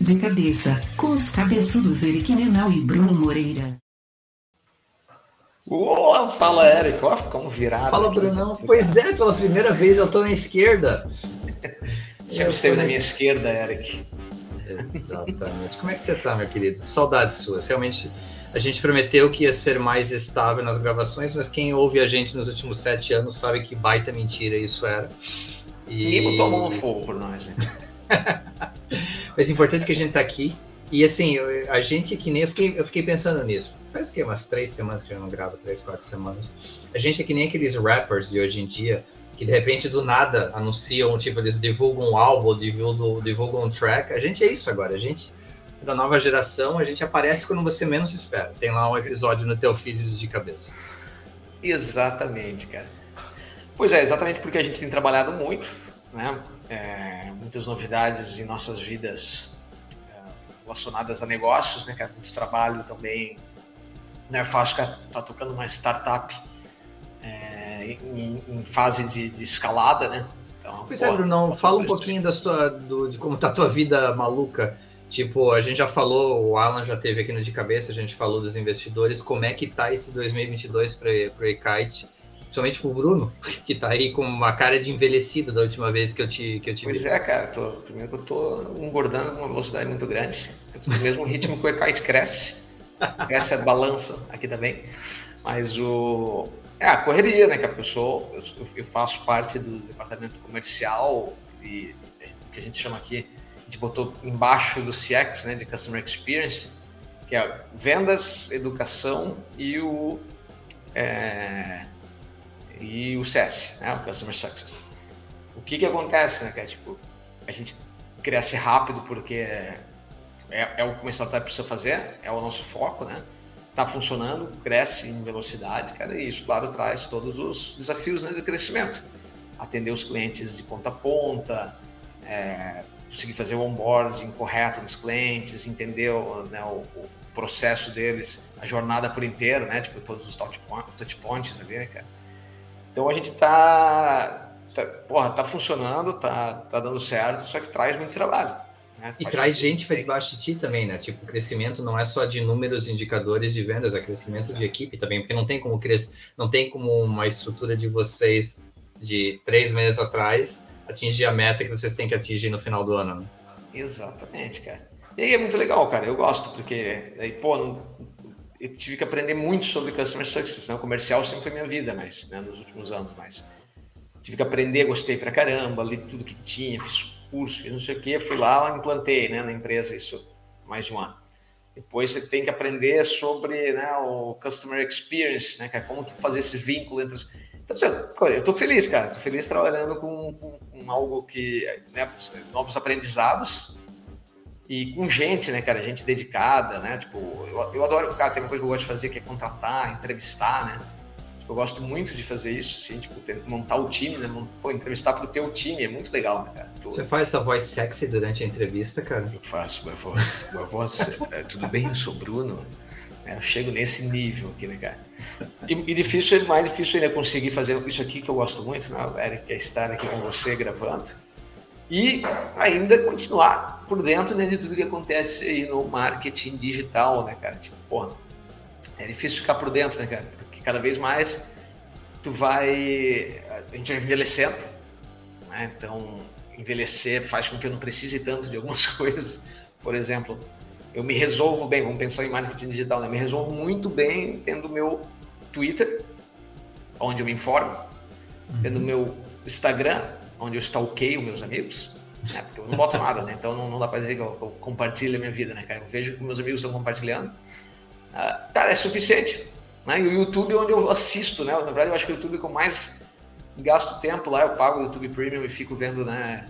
De cabeça, com os cabeçudos Eric Menal e Bruno Moreira. Oh, fala, Eric. Ó, ficamos virados. Fala, Brunão. Pois é, pela primeira vez eu tô na esquerda. Sempre esteve na minha esquerda, Eric. Exatamente. Como é que você tá, meu querido? Saudades suas. Realmente, a gente prometeu que ia ser mais estável nas gravações, mas quem ouve a gente nos últimos sete anos sabe que baita mentira isso era. E... Ninguém botou a mão no fogo por nós, né? mas o importante é que a gente tá aqui. E assim, a gente que nem. Eu fiquei, eu fiquei pensando nisso. Faz o quê? Umas três semanas que eu não gravo, três, quatro semanas. A gente é que nem aqueles rappers de hoje em dia que de repente do nada anunciam, tipo, eles divulgam um álbum, divulgam, divulgam um track. A gente é isso agora, a gente da nova geração, a gente aparece quando você menos espera. Tem lá um episódio no teu feed de cabeça. Exatamente, cara. Pois é, exatamente porque a gente tem trabalhado muito, né? É, muitas novidades em nossas vidas é, relacionadas a negócios, né? Que é muito trabalho também. Não é fácil estar tá tocando uma startup é, em, em, fase de, de, escalada, né? Então, pois é, Bruno, fala um pouquinho da sua, do, de como tá a tua vida maluca. Tipo, a gente já falou, o Alan já teve aqui no De Cabeça, a gente falou dos investidores, como é que tá esse 2022 para o eKite, principalmente pro Bruno, que tá aí com uma cara de envelhecido da última vez que eu te, que eu te Pois é, cara, tô, primeiro que eu tô engordando com uma velocidade muito grande, no mesmo ritmo que o eKite cresce, essa balança aqui também, mas o... É a correria, né, que a pessoa, eu, eu faço parte do departamento comercial e que a gente chama aqui gente botou embaixo do CX, né, de Customer Experience, que é vendas, educação e o é, e o CS, né, o Customer Success. O que que acontece, né, que é tipo a gente cresce rápido porque é, é, é o que uma startup precisa fazer, é o nosso foco, né? Tá funcionando, cresce em velocidade, cara, e isso, claro, traz todos os desafios né, de crescimento. Atender os clientes de ponta a ponta, é, conseguir fazer o onboarding correto nos clientes, entender o, né, o, o, processo deles, a jornada por inteiro, né? Tipo, todos os touch, touch points ali, né, cara? Então a gente tá, tá, porra, tá funcionando, tá, tá dando certo, só que traz muito trabalho. Né? E traz gente para debaixo de ti também, né? Tipo, crescimento não é só de números, indicadores de vendas, é crescimento de equipe também, porque não tem como crescer, não tem como uma estrutura de vocês de três meses atrás atingir a meta que vocês têm que atingir no final do ano. Né? Exatamente, cara. E aí é muito legal, cara. Eu gosto, porque aí, pô, eu tive que aprender muito sobre Customer Success. Né? O comercial sempre foi minha vida, mas né, nos últimos anos, mas tive que aprender, gostei pra caramba, li tudo que tinha, fiz curso, fiz não sei o quê, fui lá, implantei né, na empresa isso mais de um ano. Depois você tem que aprender sobre né, o Customer Experience, né, que é como fazer esse vínculo entre as então, eu estou feliz, cara. Estou feliz trabalhando com, com, com algo que, né, novos aprendizados e com gente, né, cara, gente dedicada, né? Tipo, eu, eu adoro, cara, tem uma coisa que eu gosto de fazer que é contratar, entrevistar, né? Tipo, eu gosto muito de fazer isso, assim, tipo, montar o time, né? Pô, entrevistar pro teu time é muito legal, né, cara? Você faz essa voz sexy durante a entrevista, cara? Eu faço uma voz, uma voz, é, tudo bem, eu sou Bruno. É, eu chego nesse nível aqui, né, cara? E, e difícil, mais difícil ainda conseguir fazer isso aqui que eu gosto muito, né, Eric, que é estar aqui com você gravando. E ainda continuar por dentro né, de tudo que acontece aí no marketing digital, né, cara? Tipo, porra, é difícil ficar por dentro, né, cara? Porque cada vez mais tu vai. A gente vai envelhecendo, né? Então, envelhecer faz com que eu não precise tanto de algumas coisas. Por exemplo, eu me resolvo bem, vamos pensar em marketing digital, né? Me resolvo muito bem tendo meu Twitter, onde eu me informo, uhum. tendo meu Instagram, onde eu stalkeio meus amigos, né? Porque eu não boto nada, né? Então não, não dá para dizer que eu, eu, compartilho a minha vida, né, cara? Eu vejo que meus amigos estão compartilhando. Uh, cara, é suficiente. Né? E o YouTube é onde eu assisto, né? Na verdade, eu acho que o YouTube é que mais gasto tempo lá, eu pago o YouTube Premium e fico vendo, né?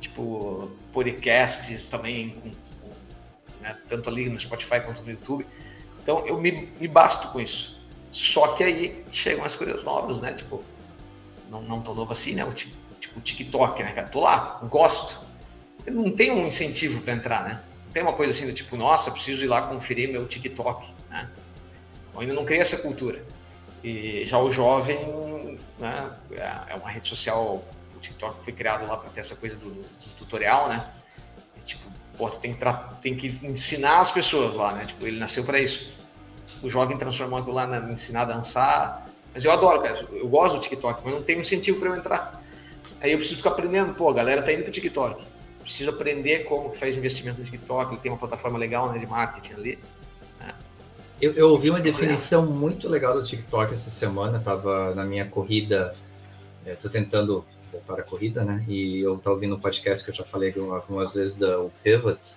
Tipo, podcasts também com né? tanto ali no Spotify quanto no YouTube. Então eu me, me basto com isso. Só que aí chegam as coisas novas, né? Tipo, não, não tão novo assim, né? O, tipo, o TikTok, né, cara? Tô lá, gosto. Não tem um incentivo para entrar, né? Não tem uma coisa assim do tipo, nossa, preciso ir lá conferir meu TikTok, né? Eu ainda não criei essa cultura. E já o jovem, né, é uma rede social, o TikTok foi criado lá para ter essa coisa do, do tutorial, né? E, tipo, pô, tu tem que, tem que ensinar as pessoas lá, né? Tipo, ele nasceu para isso. O jovem transformou aquilo lá na ensinar a dançar. Mas eu adoro, cara. Eu gosto do TikTok, mas não tem incentivo para eu entrar. Aí eu preciso ficar aprendendo. Pô, a galera tá indo pro TikTok. Preciso aprender como que faz investimento no TikTok. Ele tem uma plataforma legal né, de marketing ali. Né? Eu, eu ouvi uma definição muito legal do TikTok essa semana. Tava na minha corrida. Estou tentando voltar à corrida, né? E eu estava ouvindo um podcast que eu já falei algumas vezes da o Pivot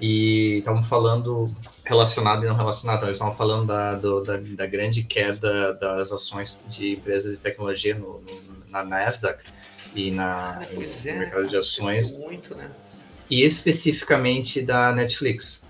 e estavam falando relacionado e não relacionado, então, eles estavam falando da, do, da, da, grande queda das ações de empresas de tecnologia no, no, na Nasdaq e na, ah, no é, mercado de ações. Muito, né? E especificamente da Netflix.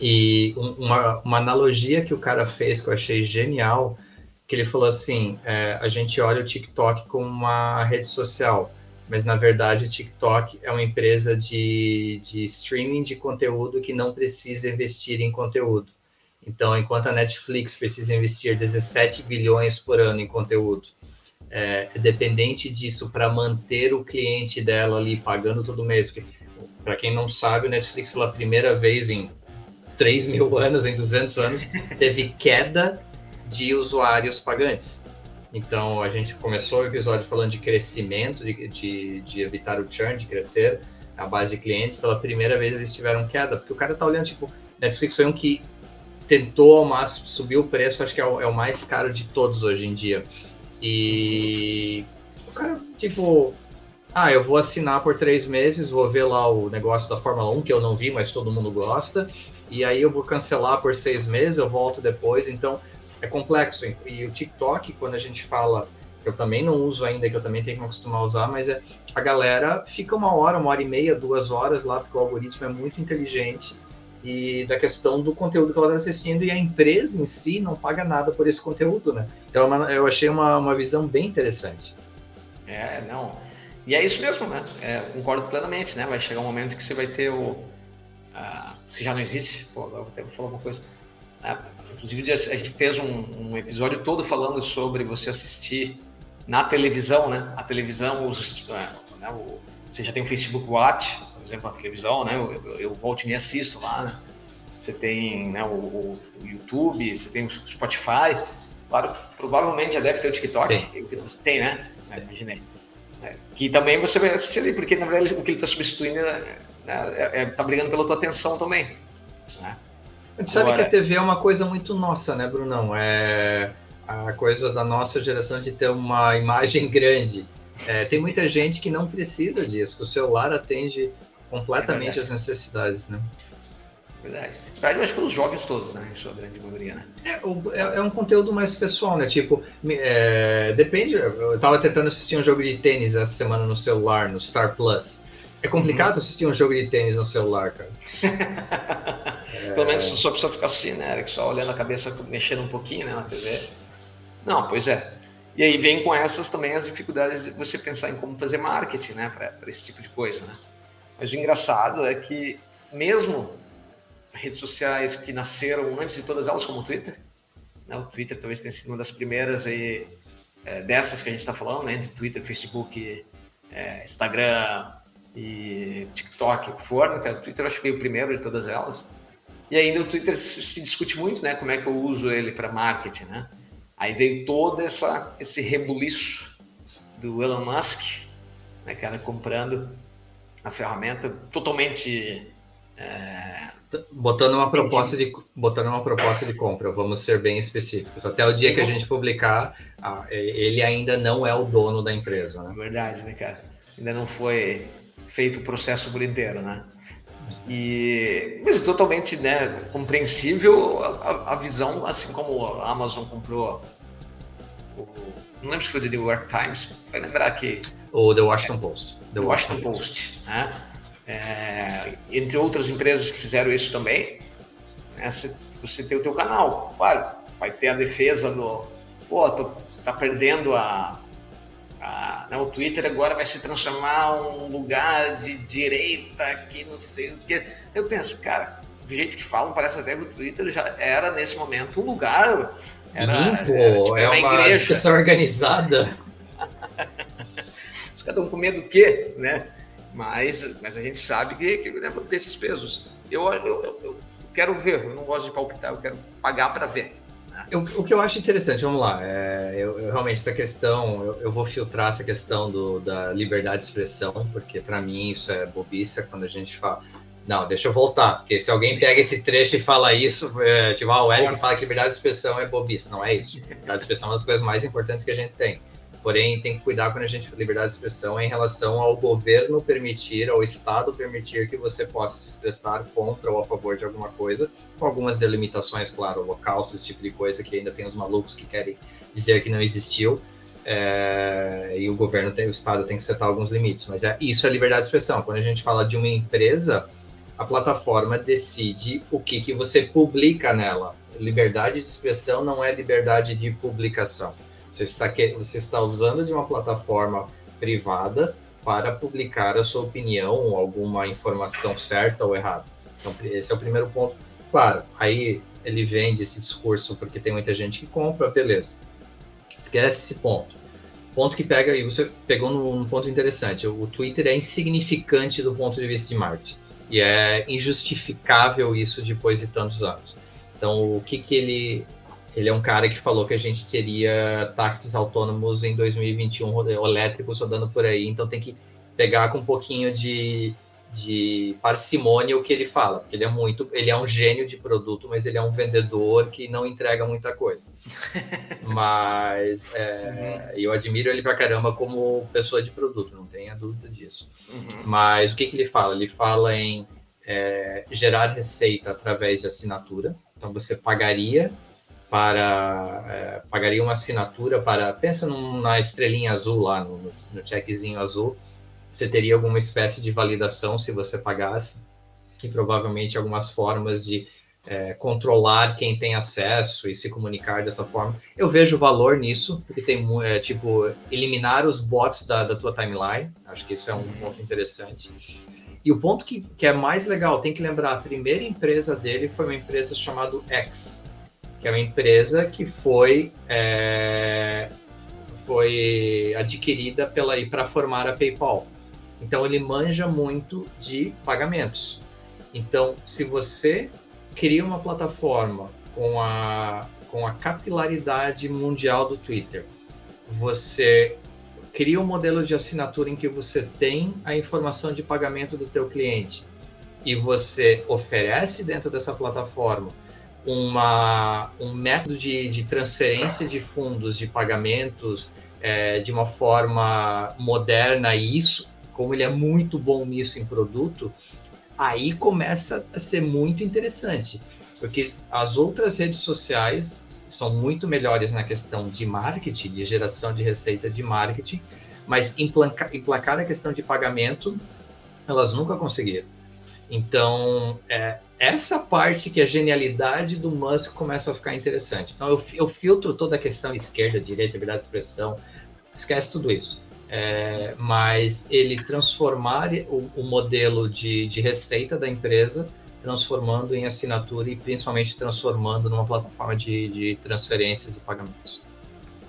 E uma, uma analogia que o cara fez que eu achei genial que ele falou assim: é, a gente olha o TikTok como uma rede social, mas na verdade o TikTok é uma empresa de, de streaming de conteúdo que não precisa investir em conteúdo. Então, enquanto a Netflix precisa investir 17 bilhões por ano em conteúdo, é, dependente disso para manter o cliente dela ali pagando todo mês. Para quem não sabe, o Netflix pela primeira vez em 3 mil anos, em 200 anos, teve queda de usuários pagantes. Então, a gente começou o episódio falando de crescimento, de, de, de evitar o churn, de crescer a base de clientes. Pela primeira vez eles tiveram queda, porque o cara tá olhando, tipo, Netflix foi um que tentou ao máximo subir o preço, acho que é o, é o mais caro de todos hoje em dia. E o cara, tipo, ah, eu vou assinar por três meses, vou ver lá o negócio da Fórmula 1, que eu não vi, mas todo mundo gosta, e aí eu vou cancelar por seis meses, eu volto depois. Então, é complexo. E o TikTok, quando a gente fala, que eu também não uso ainda, que eu também tenho que me acostumar a usar, mas é, a galera fica uma hora, uma hora e meia, duas horas lá, porque o algoritmo é muito inteligente e da questão do conteúdo que ela está assistindo e a empresa em si não paga nada por esse conteúdo, né? Então eu achei uma, uma visão bem interessante. É, não. E é isso mesmo, né? É, concordo plenamente, né? Vai chegar um momento que você vai ter o. Uh, se já não existe, pô, agora vou até falar uma coisa. Uh, Inclusive, a gente fez um, um, episódio todo falando sobre você assistir na televisão, né? A televisão, os, é, né? o, você já tem o Facebook Watch, exemplo, a televisão, né? Eu, eu, eu volto e me assisto lá, né? Você tem né, o, o, YouTube, você tem o Spotify. Claro, provavelmente já deve ter o TikTok. Tem, tem né? É, imaginei. É, que também você vai assistir ali, porque na verdade o que ele está substituindo é, é, é, tá brigando pela tua atenção também. Né? A gente sabe que a TV é uma coisa muito nossa, né, Brunão? É a coisa da nossa geração de ter uma imagem grande. É, tem muita gente que não precisa disso. O celular atende completamente é as necessidades, né? Verdade. Acho que os jovens todos, né? Em sua grande maioria, né? É, é, é um conteúdo mais pessoal, né? Tipo, é, depende. Eu tava tentando assistir um jogo de tênis essa semana no celular, no Star Plus. É complicado uhum. assistir um jogo de tênis no celular, cara. é... Pelo menos só precisa ficar assim, né, Eric? Só olhando a cabeça, mexendo um pouquinho né, na TV. Não, pois é. E aí vem com essas também as dificuldades de você pensar em como fazer marketing, né, para esse tipo de coisa, né? Mas o engraçado é que mesmo redes sociais que nasceram antes de todas elas, como o Twitter, né, o Twitter talvez tenha sido uma das primeiras aí, é, dessas que a gente está falando, né, entre Twitter, Facebook, é, Instagram, e TikTok, o que for, né, o Twitter acho que veio o primeiro de todas elas. E ainda o Twitter se discute muito, né, como é que eu uso ele para marketing, né? Aí veio todo essa, esse rebuliço do Elon Musk, né, cara, comprando a ferramenta totalmente é... botando uma proposta de botando uma proposta de compra. Vamos ser bem específicos. Até o dia que a gente publicar, ele ainda não é o dono da empresa, né? Verdade, né, cara? Ainda não foi feito o processo por inteiro, né? E, mas totalmente né, compreensível a, a, visão, assim como a Amazon comprou não lembro se foi o The New York Times, vai lembrar que... O The Washington Post. The Washington, Washington Post, né? É, entre outras empresas que fizeram isso também, né, você, você tem o teu canal, claro, vai ter a defesa do, pô, tô, tá perdendo a, ah, né, o Twitter agora vai se transformar um lugar de direita que não sei o que. Eu penso, cara, do jeito que falam, parece até que o Twitter já era nesse momento um lugar. Era, Limpo, era, tipo, é uma, uma igreja. discussão organizada. Os caras estão com medo do quê, né? Mas, mas a gente sabe que, que deve ter esses pesos. Eu, eu, eu, eu quero ver, eu não gosto de palpitar, eu quero pagar para ver. Né? Eu, o que eu acho interessante, vamos lá, é, eu, eu, realmente essa questão, eu, eu, vou filtrar essa questão do, da liberdade de expressão, porque para mim isso é bobiça quando a gente fala. Não, deixa eu voltar, porque se alguém pega esse trecho e fala isso, é, tipo, ah, o Eric fala que liberdade de expressão é bobiça, não é isso. Liberdade de expressão é uma das coisas mais importantes que a gente tem. Porém, tem que cuidar quando a gente fala liberdade de expressão em relação ao governo permitir, ao Estado permitir que você possa se expressar contra ou a favor de alguma coisa, com algumas delimitações, claro, holocausto, esse tipo de coisa que ainda tem os malucos que querem dizer que não existiu. É, e o governo tem, o Estado tem que setar alguns limites. Mas é, isso é liberdade de expressão. Quando a gente fala de uma empresa, a plataforma decide o que, que você publica nela. Liberdade de expressão não é liberdade de publicação. Você está, você está usando de uma plataforma privada para publicar a sua opinião ou alguma informação certa ou errada. Então, esse é o primeiro ponto. Claro, aí ele vende esse discurso porque tem muita gente que compra, beleza. Esquece esse ponto. Ponto que pega, e você pegou num ponto interessante, o Twitter é insignificante do ponto de vista de marketing. E é injustificável isso depois de tantos anos. Então, o que, que ele ele é um cara que falou que a gente teria táxis autônomos em 2021 elétricos rodando por aí, então tem que pegar com um pouquinho de, de parcimônia o que ele fala, porque ele é muito, ele é um gênio de produto, mas ele é um vendedor que não entrega muita coisa. mas é, uhum. eu admiro ele pra caramba como pessoa de produto, não tenha dúvida disso. Uhum. Mas o que, que ele fala? Ele fala em é, gerar receita através de assinatura. Então você pagaria para é, pagaria uma assinatura para pensa num, na estrelinha azul lá no, no checkzinho azul você teria alguma espécie de validação se você pagasse? E provavelmente algumas formas de é, controlar quem tem acesso e se comunicar dessa forma. Eu vejo valor nisso porque tem é, tipo eliminar os bots da, da tua timeline. Acho que isso é um ponto interessante. E o ponto que, que é mais legal tem que lembrar a primeira empresa dele foi uma empresa chamada X que é uma empresa que foi, é, foi adquirida para formar a PayPal. Então ele manja muito de pagamentos. Então, se você cria uma plataforma com a, com a capilaridade mundial do Twitter, você cria um modelo de assinatura em que você tem a informação de pagamento do teu cliente e você oferece dentro dessa plataforma uma, um método de, de transferência de fundos, de pagamentos é, de uma forma moderna, e isso, como ele é muito bom nisso em produto, aí começa a ser muito interessante, porque as outras redes sociais são muito melhores na questão de marketing, de geração de receita de marketing, mas emplacar, emplacar a questão de pagamento, elas nunca conseguiram. Então, é, essa parte que a genialidade do Musk começa a ficar interessante. Então, eu, eu filtro toda a questão esquerda, direita, liberdade de expressão, esquece tudo isso. É, mas ele transformar o, o modelo de, de, receita da empresa, transformando em assinatura e principalmente transformando numa plataforma de, de transferências e pagamentos.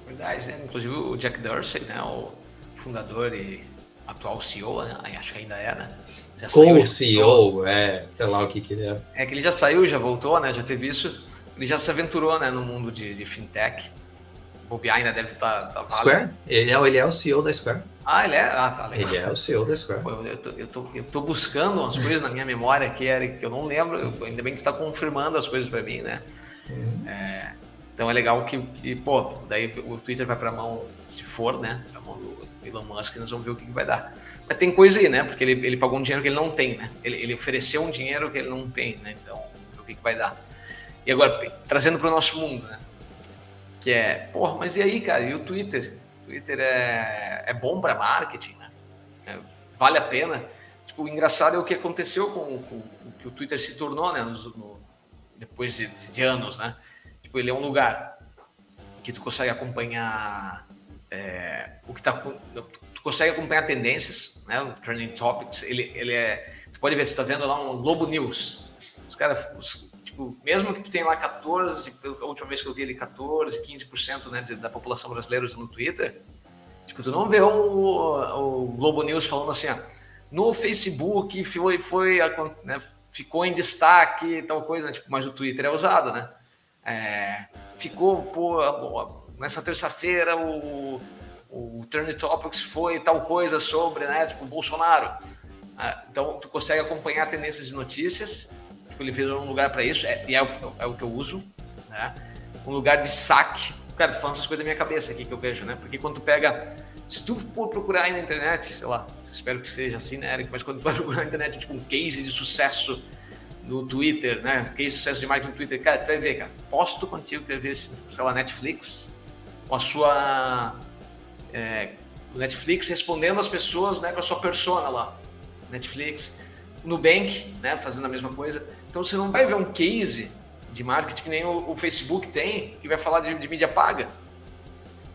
Verdade, né? Inclusive o Jack Dorsey, né, o fundador e atual CEO, né? acho que ainda é, né? Co-CEO, é, sei lá o que que ele é. É que ele já saiu, já voltou, né? Já teve isso. Ele já se aventurou, né, no mundo de, de fintech. O Bob ainda deve estar tá, tá Square? Ele é, ele é o CEO da Square. Ah, ele é? Ah, tá legal. Ele é o CEO da Square. Pô, eu, eu, tô, eu, tô, eu tô buscando umas coisas na minha memória aqui, Eric, que eu não lembro. Eu, ainda bem que tu tá confirmando as coisas para mim, né? Uhum. É, então é legal que, que, pô, daí o Twitter vai pra mão, se for, né? Pra mão do Elon Musk, nós vamos ver o que, que vai dar. Mas tem coisa aí, né? Porque ele, ele pagou um dinheiro que ele não tem, né? Ele, ele ofereceu um dinheiro que ele não tem, né? Então, o que, que vai dar? E agora, trazendo para o nosso mundo, né? Que é, porra, mas e aí, cara? E o Twitter? O Twitter é, é bom para marketing, né? É, vale a pena? Tipo, o engraçado é o que aconteceu com, com o que o Twitter se tornou, né? No, depois de, de, anos, né? Tipo, ele é um lugar que tu consegue acompanhar é, o que está tu consegue acompanhar tendências, né? O Trending Topics, ele, ele é. Tu pode ver, você está vendo lá um Globo News. Os caras, tipo, mesmo que tu tenha lá 14, a última vez que eu vi ele 14, 15% né, da população brasileira usando o Twitter, tipo, tu não vê o, o Globo News falando assim, ó, No Facebook foi, foi né, ficou em destaque tal coisa, né, tipo, mas o Twitter é usado, né? É, ficou, pô, nessa terça-feira o, o Turn Topics foi tal coisa sobre, né, tipo, Bolsonaro. Ah, então, tu consegue acompanhar tendências e notícias, ele virou um lugar para isso, é, e é, é, o que eu uso, né? Um lugar de saque. Cara, falando essas coisas da minha cabeça aqui que eu vejo, né? Porque quando tu pega, se tu for procurar aí na internet, sei lá, espero que seja assim, né, Eric? Mas quando tu vai procurar na internet, tipo, um case de sucesso no Twitter, né? Case de sucesso de marketing no Twitter, cara, tu vai ver, cara, posto contigo que vai ver, sei lá, Netflix, com a sua é, Netflix respondendo as pessoas né, com a sua persona lá. Netflix, Nubank, né, fazendo a mesma coisa. Então você não vai ver um case de marketing que nem o, o Facebook tem, que vai falar de, de mídia paga.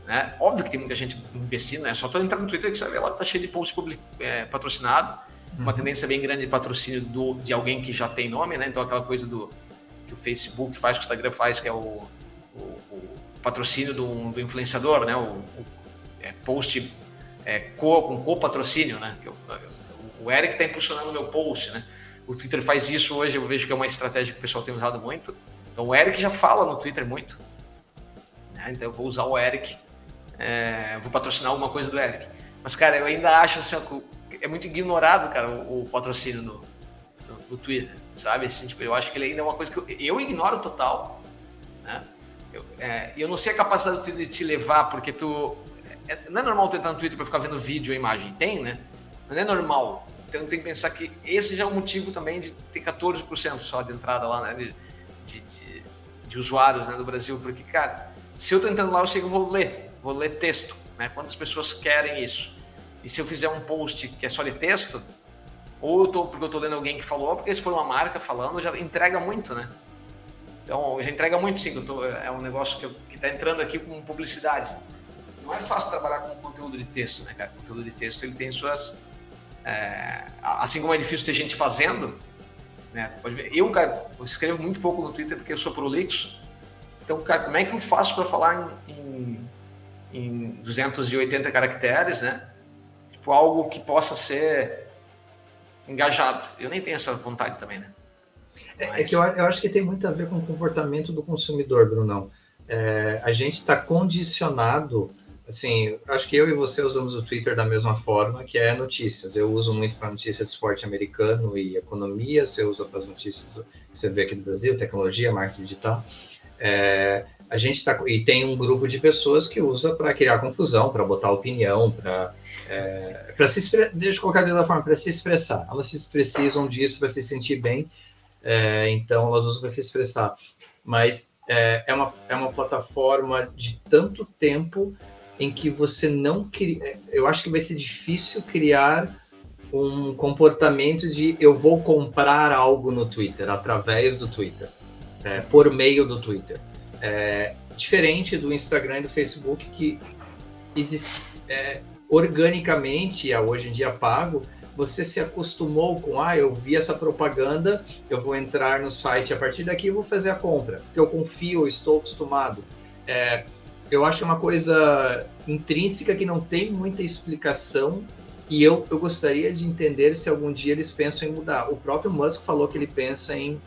Né? Óbvio que tem muita gente investindo, né? Só tu entrar no Twitter que você vai ver lá que tá cheio de post public, é, patrocinado. Uhum. Uma tendência bem grande de patrocínio do, de alguém que já tem nome, né? Então aquela coisa do que o Facebook faz, que o Instagram faz, que é o, o, o patrocínio do, do, influenciador, né? O, o é, post é, co, com co-patrocínio, né? Eu, o Eric está impulsionando meu post, né? O Twitter faz isso hoje, eu vejo que é uma estratégia que o pessoal tem usado muito. Então o Eric já fala no Twitter muito. Né? Então eu vou usar o Eric, é, vou patrocinar alguma coisa do Eric. Mas, cara, eu ainda acho assim, é muito ignorado, cara, o, o patrocínio no, no, no, Twitter, sabe? Assim, tipo, eu acho que ele ainda é uma coisa que eu, eu ignoro total, né? Eu, é, eu não sei a capacidade do Twitter de te levar, porque tu é, não é normal tu entrar no Twitter para ficar vendo vídeo ou imagem. Tem, né? Não é normal. Então tem que pensar que esse já é o motivo também de ter 14% só de entrada lá, né? De, de, de, usuários né, do Brasil. Porque, cara, se eu tô entrando lá, eu sei que eu vou ler. Vou ler texto. Né? Quantas pessoas querem isso? E se eu fizer um post que é só de texto, ou eu tô porque eu tô lendo alguém que falou, ou porque se for uma marca falando, já entrega muito, né? Então, já entrega muito sim. Tô, é um negócio que, eu, que tá entrando aqui com publicidade não é fácil trabalhar com conteúdo de texto, né, cara? Conteúdo de texto ele tem suas. É, assim como é difícil ter gente fazendo, né? Eu, cara, eu escrevo muito pouco no Twitter porque eu sou prolixo. Então, cara, como é que eu faço para falar em, em, em 280 caracteres, né? Tipo, algo que possa ser engajado. Eu nem tenho essa vontade também, né? Mas... É, é que eu, eu, acho que tem muito a ver com o comportamento do consumidor, Brunão. É, a gente está condicionado assim, acho que eu e você usamos o Twitter da mesma forma, que é notícias. Eu uso muito para notícia de esporte americano e economia, você usa para as notícias que você vê aqui do Brasil, tecnologia, marketing digital. É, a gente está e tem um grupo de pessoas que usa para criar confusão, para botar opinião, para é, para se deixa colocar outra forma, para se expressar. Elas precisam disso para se sentir bem, é, então elas usam para se expressar. Mas é, é, uma, é uma plataforma de tanto tempo em que você não cria. Eu acho que vai ser difícil criar um comportamento de eu vou comprar algo no Twitter, através do Twitter, é, por meio do Twitter. É, diferente do Instagram e do Facebook, que existe, é, organicamente, hoje em dia pago, você se acostumou com, ah, eu vi essa propaganda, eu vou entrar no site a partir daqui e vou fazer a compra, porque eu confio, eu estou acostumado. É, eu acho que é uma coisa intrínseca que não tem muita explicação e eu, eu gostaria de entender se algum dia eles pensam em mudar. O próprio Musk falou que ele pensa em,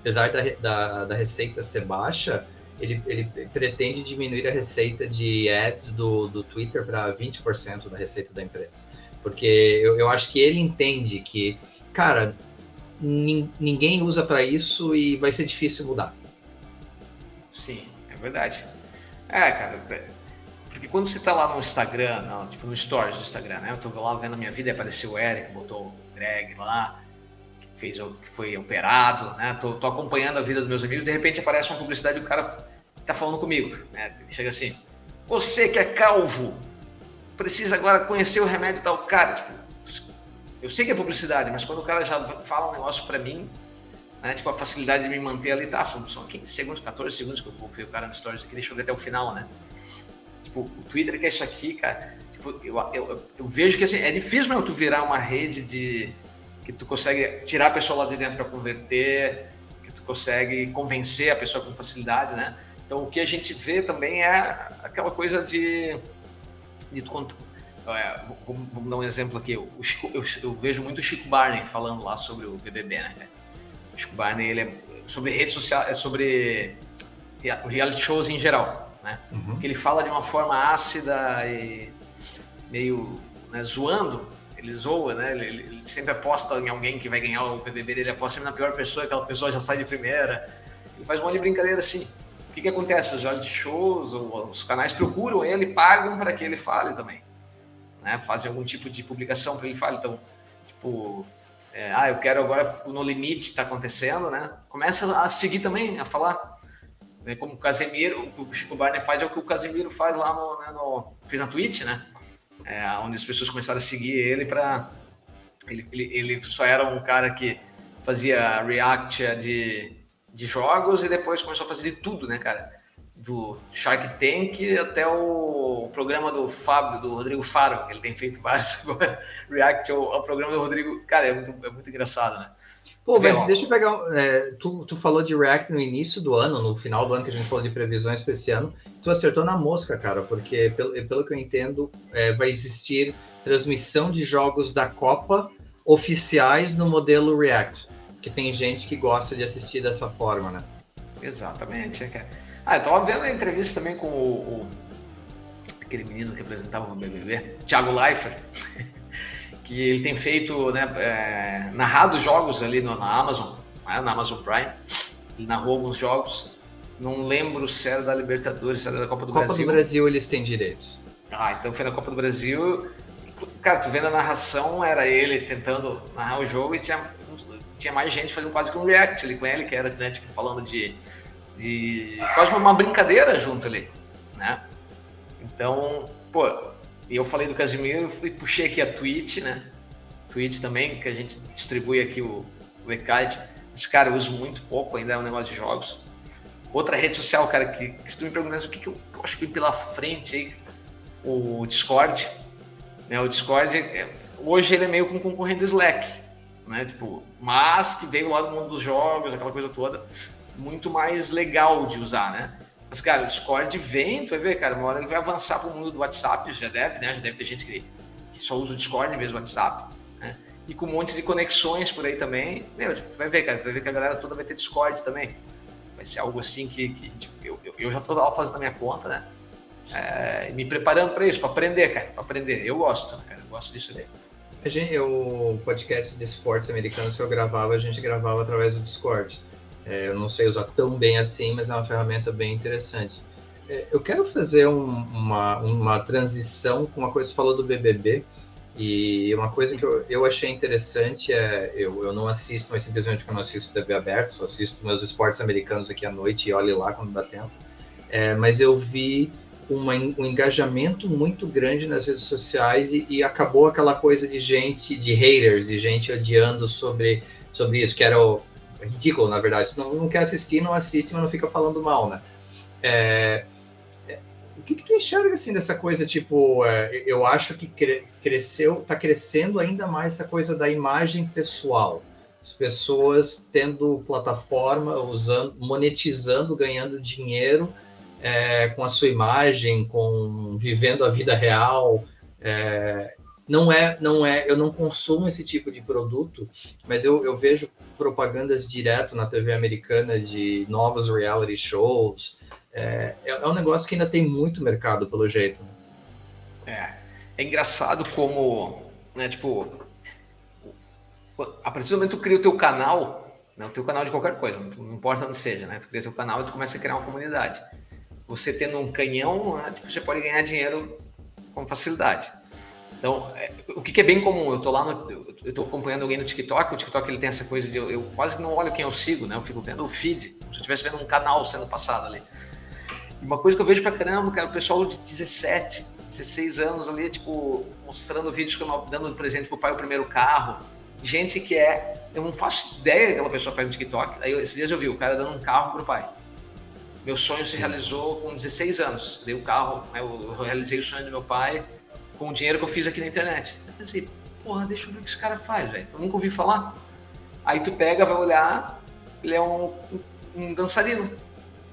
apesar da, da, da receita ser baixa, ele, ele pretende diminuir a receita de ads do, do Twitter para 20% da receita da empresa. Porque eu, eu acho que ele entende que, cara, ninguém usa para isso e vai ser difícil mudar. Sim, é verdade. É, cara, é, porque quando você tá lá no Instagram, não, tipo no Stories do Instagram, né? Eu tô lá vendo a minha vida apareceu o Eric, botou o Greg lá, que, fez, que foi operado, né? Tô, tô acompanhando a vida dos meus amigos, de repente aparece uma publicidade e o cara tá falando comigo, né? Chega assim, você que é calvo, precisa agora conhecer o remédio tal. Cara, tipo, eu sei que é publicidade, mas quando o cara já fala um negócio para mim, né? Tipo, a facilidade de me manter ali, tá? São, são 15 segundos, 14 segundos que eu ver o cara no stories aqui, deixa eu ver até o final, né? Tipo, o Twitter que é isso aqui, cara. Tipo, eu, eu, eu vejo que assim, é difícil mesmo tu virar uma rede de. que tu consegue tirar a pessoa lá de dentro para converter, que tu consegue convencer a pessoa com facilidade, né? Então, o que a gente vê também é aquela coisa de. de É, vamos, vamos, dar um exemplo aqui. Chico, eu, eu, vejo muito o Chico Barney falando lá sobre o BBB, né? Chico Barney, ele é sobre redes sociais, é sobre reality shows em geral, né? Uhum. Que ele fala de uma forma ácida e meio né, zoando. Ele zoa, né? Ele, ele, sempre aposta em alguém que vai ganhar o BBB, ele aposta na pior pessoa, aquela pessoa já sai de primeira. Ele faz um monte de brincadeira assim. O que, que acontece? Os reality shows, os canais procuram ele, pagam para que ele fale também né? Fazem algum tipo de publicação para ele falar, então, tipo, é, ah, eu quero agora no limite está acontecendo, né? Começa a seguir também, a falar. Né? Como o Casemiro, o que o Chico Barney faz é o que o Casemiro faz lá no, né, no fez na Twitch, né? É, onde as pessoas começaram a seguir ele para ele, ele, ele, só era um cara que fazia react de, de jogos e depois começou a fazer de tudo, né, cara? Do Shark Tank até o programa do Fábio, do Rodrigo Faro, que ele tem feito vários agora, react ao, ao, programa do Rodrigo. Cara, é muito, é muito engraçado, né? Pô, mas deixa eu pegar. É, tu, tu falou de React no início do ano, no final do ano que a gente falou de previsões para esse ano. Tu acertou na mosca, cara, porque pelo, pelo que eu entendo, é, vai existir transmissão de jogos da Copa oficiais no modelo React. Que tem gente que gosta de assistir dessa forma, né? Exatamente, é, cara. Ah, eu tava vendo a entrevista também com o, o aquele menino que apresentava o BBB, Thiago Leifert, que ele tem feito, né, é, narrado jogos ali no, na Amazon, né, na Amazon Prime. Ele narrou alguns jogos. Não lembro se era da Libertadores, se era da Copa do Copa Brasil. Copa do Brasil eles têm direitos. Ah, então foi na Copa do Brasil. Cara, tu vendo a narração, era ele tentando narrar o jogo e tinha, tinha mais gente fazendo quase que um react ali com ele, que era né, tipo, falando de de quase uma brincadeira junto ali, né? Então, pô, eu falei do Casimiro e puxei aqui a Twitch, né? Twitch também, que a gente distribui aqui o, o ECAD. Mas, cara, eu uso muito pouco, ainda é um negócio de jogos. Outra rede social, cara, que, que se tu me perguntasse o que, que eu, acho que pela frente aí, o Discord. Né? O Discord, é, hoje ele é meio com um concorrente do Slack, né? Tipo, mas que veio lá do mundo dos jogos, aquela coisa toda muito mais legal de usar, né? Mas, cara, o Discord vem, tu vai ver, cara, uma hora ele vai avançar para o mundo do WhatsApp, já deve, né? Já deve ter gente que, que só usa o Discord vez do WhatsApp, né? E com um monte de conexões por aí também. Meu, tipo, vai ver, cara, tu vai ver que a galera toda vai ter Discord também. Vai ser algo assim que, que tipo, eu, eu, eu, já tô lá fazendo a minha conta, né? É, me preparando para isso, para aprender, cara, para aprender. Eu gosto, né, cara, eu gosto disso daí. Gente, o podcast de esportes americanos que eu gravava, a gente gravava através do Discord. É, eu não sei usar tão bem assim, mas é uma ferramenta bem interessante. É, eu quero fazer um, uma, uma transição com uma coisa que você falou do BBB. E uma coisa que eu, eu achei interessante é, eu, eu não assisto, mas simplesmente porque eu não assisto TV aberta, só assisto meus esportes americanos aqui à noite e olhe lá quando dá tempo. É, mas eu vi uma, um engajamento muito grande nas redes sociais e, e, acabou aquela coisa de gente, de haters, e gente odiando sobre, sobre isso, que era o, ridículo, na verdade. Se não, não quer assistir, não assiste, mas não fica falando mal, né? É, é, o que, que tu enxerga assim dessa coisa, tipo, é, eu acho que cre cresceu, tá crescendo ainda mais essa coisa da imagem pessoal. As pessoas tendo plataforma, usando, monetizando, ganhando dinheiro é, com a sua imagem, com vivendo a vida real. É, não é, não é, eu não consumo esse tipo de produto, mas eu, eu vejo propagandas direto na TV americana de novos reality shows. É, é, é um negócio que ainda tem muito mercado, pelo jeito. É, é engraçado como, né, tipo, a partir do momento que tu cria o teu canal, né, o teu canal de qualquer coisa, não importa onde seja, né, tu cria o teu canal e tu começa a criar uma comunidade. Você tendo um canhão, né, tipo, você pode ganhar dinheiro com facilidade. Então, é, o que, que, é bem comum, eu tô lá no, eu tô acompanhando alguém no TikTok, o TikTok ele tem essa coisa de eu, eu, quase que não olho quem eu sigo, né? Eu fico vendo o feed, como se eu estivesse vendo um canal sendo passado ali. E uma coisa que eu vejo pra caramba, cara, o pessoal de 17, 16 anos ali, tipo, mostrando vídeos que eu dando presente pro pai o primeiro carro. Gente que é, eu não faço ideia que aquela pessoa faz no TikTok. Aí esses dias eu vi o cara dando um carro pro pai. Meu sonho se realizou com 16 anos. Dei o carro, né, eu realizei o sonho do meu pai com o dinheiro que eu fiz aqui na internet. Eu pensei, porra, deixa eu ver o que esse cara faz, velho. Eu nunca ouvi falar. Aí tu pega, vai olhar, ele é um, um dançarino.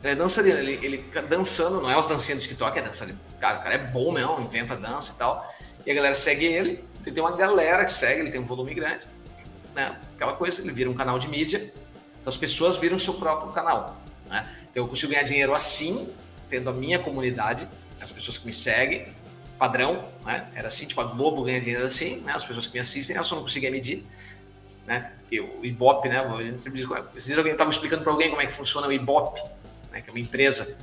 Ele é dançarino, ele, ele dançando, não é os dancinhos do TikTok, é dançarino. Cara, o cara é bom mesmo, inventa dança e tal. E a galera segue ele, tem uma galera que segue, ele tem um volume grande, né? Aquela coisa, ele vira um canal de mídia, então as pessoas viram seu próprio canal, né? Então eu consigo ganhar dinheiro assim, tendo a minha comunidade, as pessoas que me seguem, padrão, né? Era assim, tipo, a Globo ganha dinheiro assim, né? As pessoas que me assistem, eu só não conseguia medir, né? O Ibope, né? A gente sempre estava explicando para alguém como é que funciona o Ibope, né? Que é uma empresa.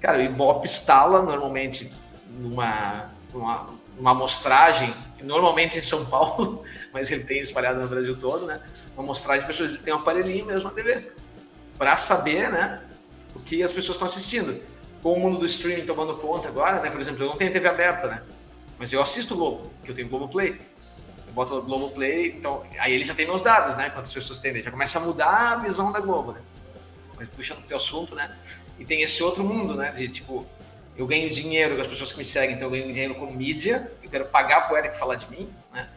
Cara, o Ibope instala normalmente numa, numa, numa amostragem, normalmente em São Paulo, mas ele tem espalhado no Brasil todo, né? Uma amostragem de pessoas, ele tem um aparelhinho mesmo na TV, para saber, né? O que as pessoas estão assistindo com o mundo do streaming tomando conta agora, né? Por exemplo, eu não tenho TV aberta, né? Mas eu assisto o Globo, que eu tenho Globo Play. Eu boto o Globo Play, então aí ele já tem meus dados, né? Quantas pessoas tem, já começa a mudar a visão da Globo, né? Mas puxando pro teu assunto, né? E tem esse outro mundo, né? De tipo, eu ganho dinheiro com as pessoas que me seguem, então eu ganho dinheiro com mídia, eu quero pagar pro Eric falar de mim, né?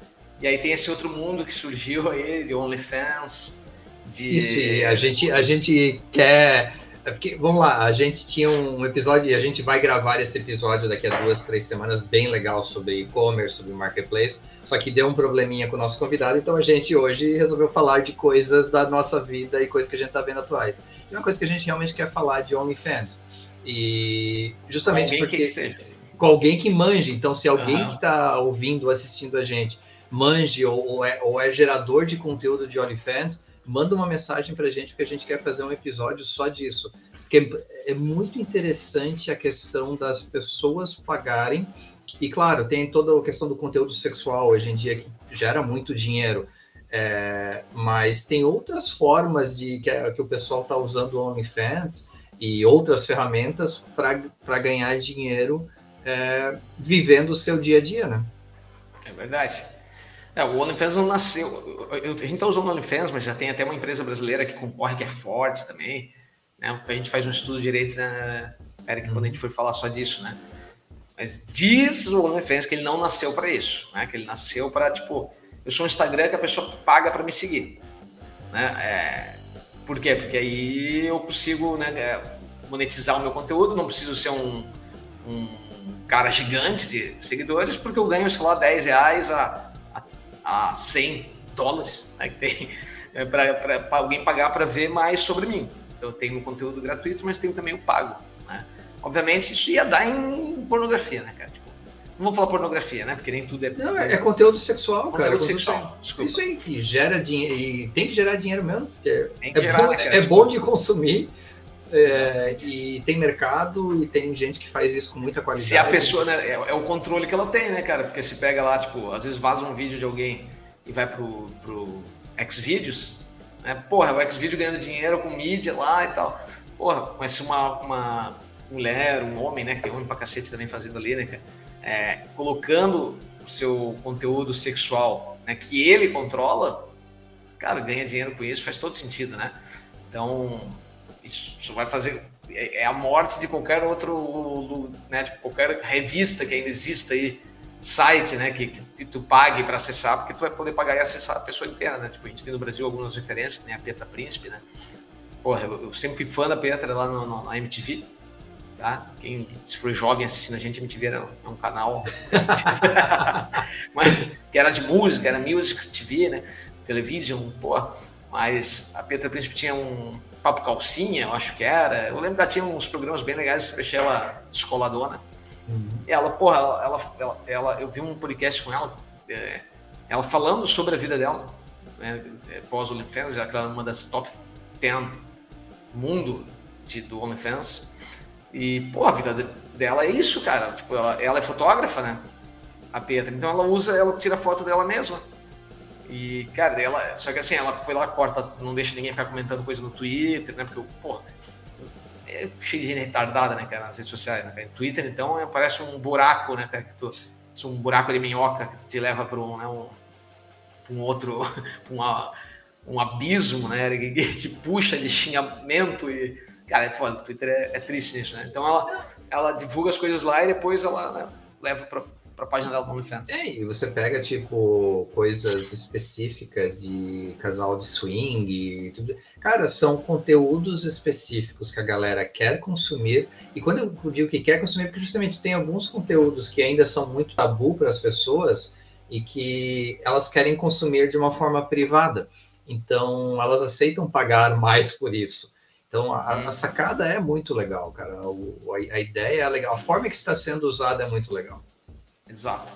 E aí tem esse outro mundo que surgiu aí, de OnlyFans, de... Isso, a gente, a gente quer é porque, vamos lá, a gente tinha um episódio, e a gente vai gravar esse episódio daqui a duas, três semanas, bem legal sobre e-commerce, sobre marketplace. Só que deu um probleminha com o nosso convidado, então a gente hoje resolveu falar de coisas da nossa vida e coisas que a gente está vendo atuais. E uma coisa que a gente realmente quer falar de OnlyFans. E justamente alguém porque. Que com alguém que manje. Então, se alguém uhum. que está ouvindo, assistindo a gente, manje ou, ou, é, ou é gerador de conteúdo de OnlyFans, manda uma mensagem para a gente, porque a gente quer fazer um episódio só disso. Porque é muito interessante a questão das pessoas pagarem. E claro, tem toda a questão do conteúdo sexual hoje em dia que gera muito dinheiro. É, mas tem outras formas de que, que o pessoal está usando o OnlyFans e outras ferramentas para ganhar dinheiro é, vivendo o seu dia a dia, né? É verdade. É, o OnlyFans não nasceu. a gente está usando o OnlyFans, mas já tem até uma empresa brasileira que concorre, que é forte também. Né? A gente faz um estudo direito, né, Eric, quando a gente foi falar só disso, né? Mas diz o OnlyFans que ele não nasceu para isso, né? Que ele nasceu para, tipo, eu sou um Instagram que a pessoa paga para me seguir, né? É, por quê? Porque aí eu consigo né, é, monetizar o meu conteúdo, não preciso ser um, um cara gigante de seguidores, porque eu ganho, sei lá, 10 reais a a 100 dólares né, que tem é, para alguém pagar para ver mais sobre mim. Eu tenho o conteúdo gratuito, mas tenho também o pago. Né? Obviamente, isso ia dar em pornografia, né, cara? Tipo, não vou falar pornografia, né? Porque nem tudo é. Não, é, é conteúdo sexual, conteúdo cara. sexual. Desculpa. Isso aí que gera dinheiro. E tem que gerar dinheiro mesmo. Porque é, gerar, bom, né, é bom de consumir. É, e tem mercado e tem gente que faz isso com muita qualidade. Se a pessoa, né, é, é, o controle que ela tem, né, cara? Porque se pega lá, tipo, às vezes vaza um vídeo de alguém e vai pro, pro Xvideos, né? Porra, o Xvideo ganhando dinheiro com mídia lá e tal. Porra, conhece uma, uma mulher, um homem, né? Que tem homem pra cacete também fazendo ali, né, cara? É, colocando o seu conteúdo sexual, né? Que ele controla, cara, ganha dinheiro com isso, faz todo sentido, né? Então, isso vai fazer é, é a morte de qualquer outro, né, de qualquer revista que ainda exista aí, site, né, que, que tu pague para acessar, porque tu vai poder pagar e acessar a pessoa inteira, né? Tipo, a gente tem no Brasil algumas referências, que nem a Petra Príncipe, né? Porra, eu, sempre fui fã da Petra lá no, no, na MTV, tá? Quem se for jovem assistindo a gente, MTV era, é um canal mas, que era de música, era Music TV, né? Television, porra. Mas a Petra Príncipe tinha um, Papo Calcinha, eu acho que era. Eu lembro que ela tinha uns programas bem legais, deixei ela descoladona. Uhum. Ela, porra, ela, ela, ela, eu vi um podcast com ela, é, ela falando sobre a vida dela, né, é, pós OnlyFans, já que ela é uma das top 10 mundo de, do OnlyFans. E, pô, a vida dela é isso, cara. Tipo, ela, ela é fotógrafa, né? A Petra. Então ela usa, ela tira foto dela mesma. E, cara, ela. Só que assim, ela foi lá, corta, não deixa ninguém ficar comentando coisa no Twitter, né? Porque, pô, é cheio de gente retardada, né, cara, nas redes sociais, né, cara? Twitter, então, é, parece um buraco, né, cara? Que tu, um buraco de minhoca que te leva para um, né, um, um outro. uma, um abismo, né? Que te puxa de xingamento e. Cara, é foda, o Twitter é, é triste nisso, né? Então ela, ela divulga as coisas lá e depois ela né, leva para a página dela no OnlyFans. É, e você pega, tipo, coisas específicas de casal de swing e tudo. Cara, são conteúdos específicos que a galera quer consumir. E quando eu digo que quer consumir, é porque justamente tem alguns conteúdos que ainda são muito tabu para as pessoas e que elas querem consumir de uma forma privada. Então, elas aceitam pagar mais por isso. Então, a, a sacada é muito legal, cara. O, a, a, ideia é legal. A forma que está sendo usada é muito legal. Exato.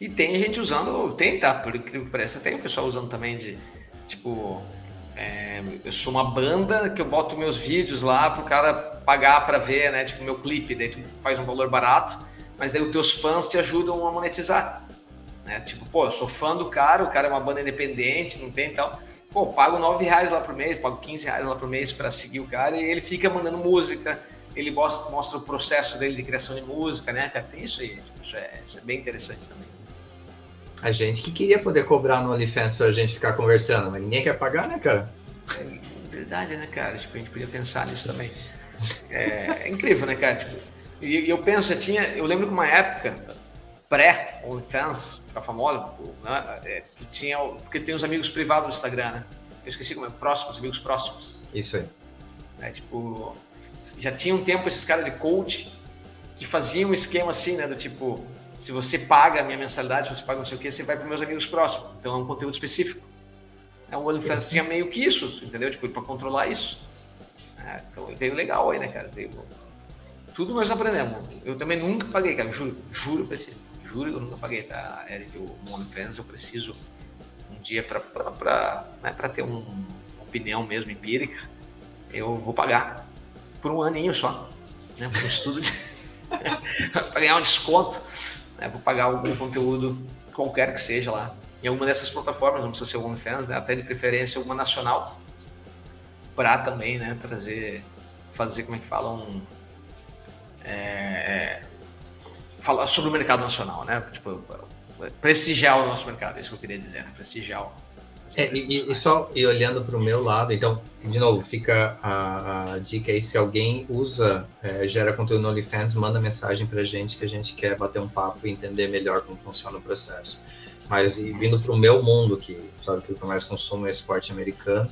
E tem gente usando, tem, tá? Por incrível que pareça, tem o pessoal usando também de, tipo, é, eu sou uma banda que eu boto meus vídeos lá pro cara pagar para ver, né? Tipo, meu clipe, daí tu faz um valor barato, mas daí os teus fãs te ajudam a monetizar. Né? Tipo, pô, eu sou fã do cara, o cara é uma banda independente, não tem tal. Pô, pago 9 reais lá por mês, pago 15 reais lá por mês para seguir o cara e ele fica mandando música, ele mostra, mostra, o processo dele de criação de música, né, cara? Tem isso aí, tipo, isso, é, isso é bem interessante também. A gente que queria poder cobrar no OnlyFans pra gente ficar conversando, mas ninguém quer pagar, né, cara? É verdade, né, cara? Tipo, a gente podia pensar nisso também. É, é incrível, né, cara? Tipo, e, e eu penso, eu tinha, eu lembro que uma época, pré-OnlyFans, ficar famosa, né? É, tu tinha, porque tem os amigos privados do Instagram, né? Eu esqueci como é, próximos, amigos próximos. Isso aí. É, tipo, já tinha um tempo esses caras de coach que faziam um esquema assim, né? Do tipo, se você paga a minha mensalidade, se você paga não sei o que, você vai para meus amigos próximos. Então é um conteúdo específico. É, o OnlyFans tinha meio que isso, entendeu? Tipo, para controlar isso. É, então veio legal aí, né, cara? Veio... Tudo nós aprendemos. Eu também nunca paguei, cara, juro, juro pra juro que eu nunca paguei, tá, Eric? O OnlyFans eu preciso um dia para né, ter um, uma opinião mesmo empírica, eu vou pagar por um aninho só, né? Por um estudo de... para ganhar um desconto, né? Vou pagar algum conteúdo qualquer que seja lá. Em alguma dessas plataformas, não precisa ser o OnlyFans, né? Até de preferência alguma nacional, para também, né? Trazer, fazer, como é que fala, um... É, falar sobre o mercado nacional, né? Tipo, prestigiar o nosso mercado, é isso que eu queria dizer, né? Prestigiar é, e, e, só e olhando para o meu lado, então, de novo, fica a, a dica aí: se alguém usa, é, gera conteúdo no OnlyFans, manda mensagem para a gente que a gente quer bater um papo e entender melhor como funciona o processo. Mas e, vindo para o meu mundo, que sabe que o que eu mais consumo é esporte americano,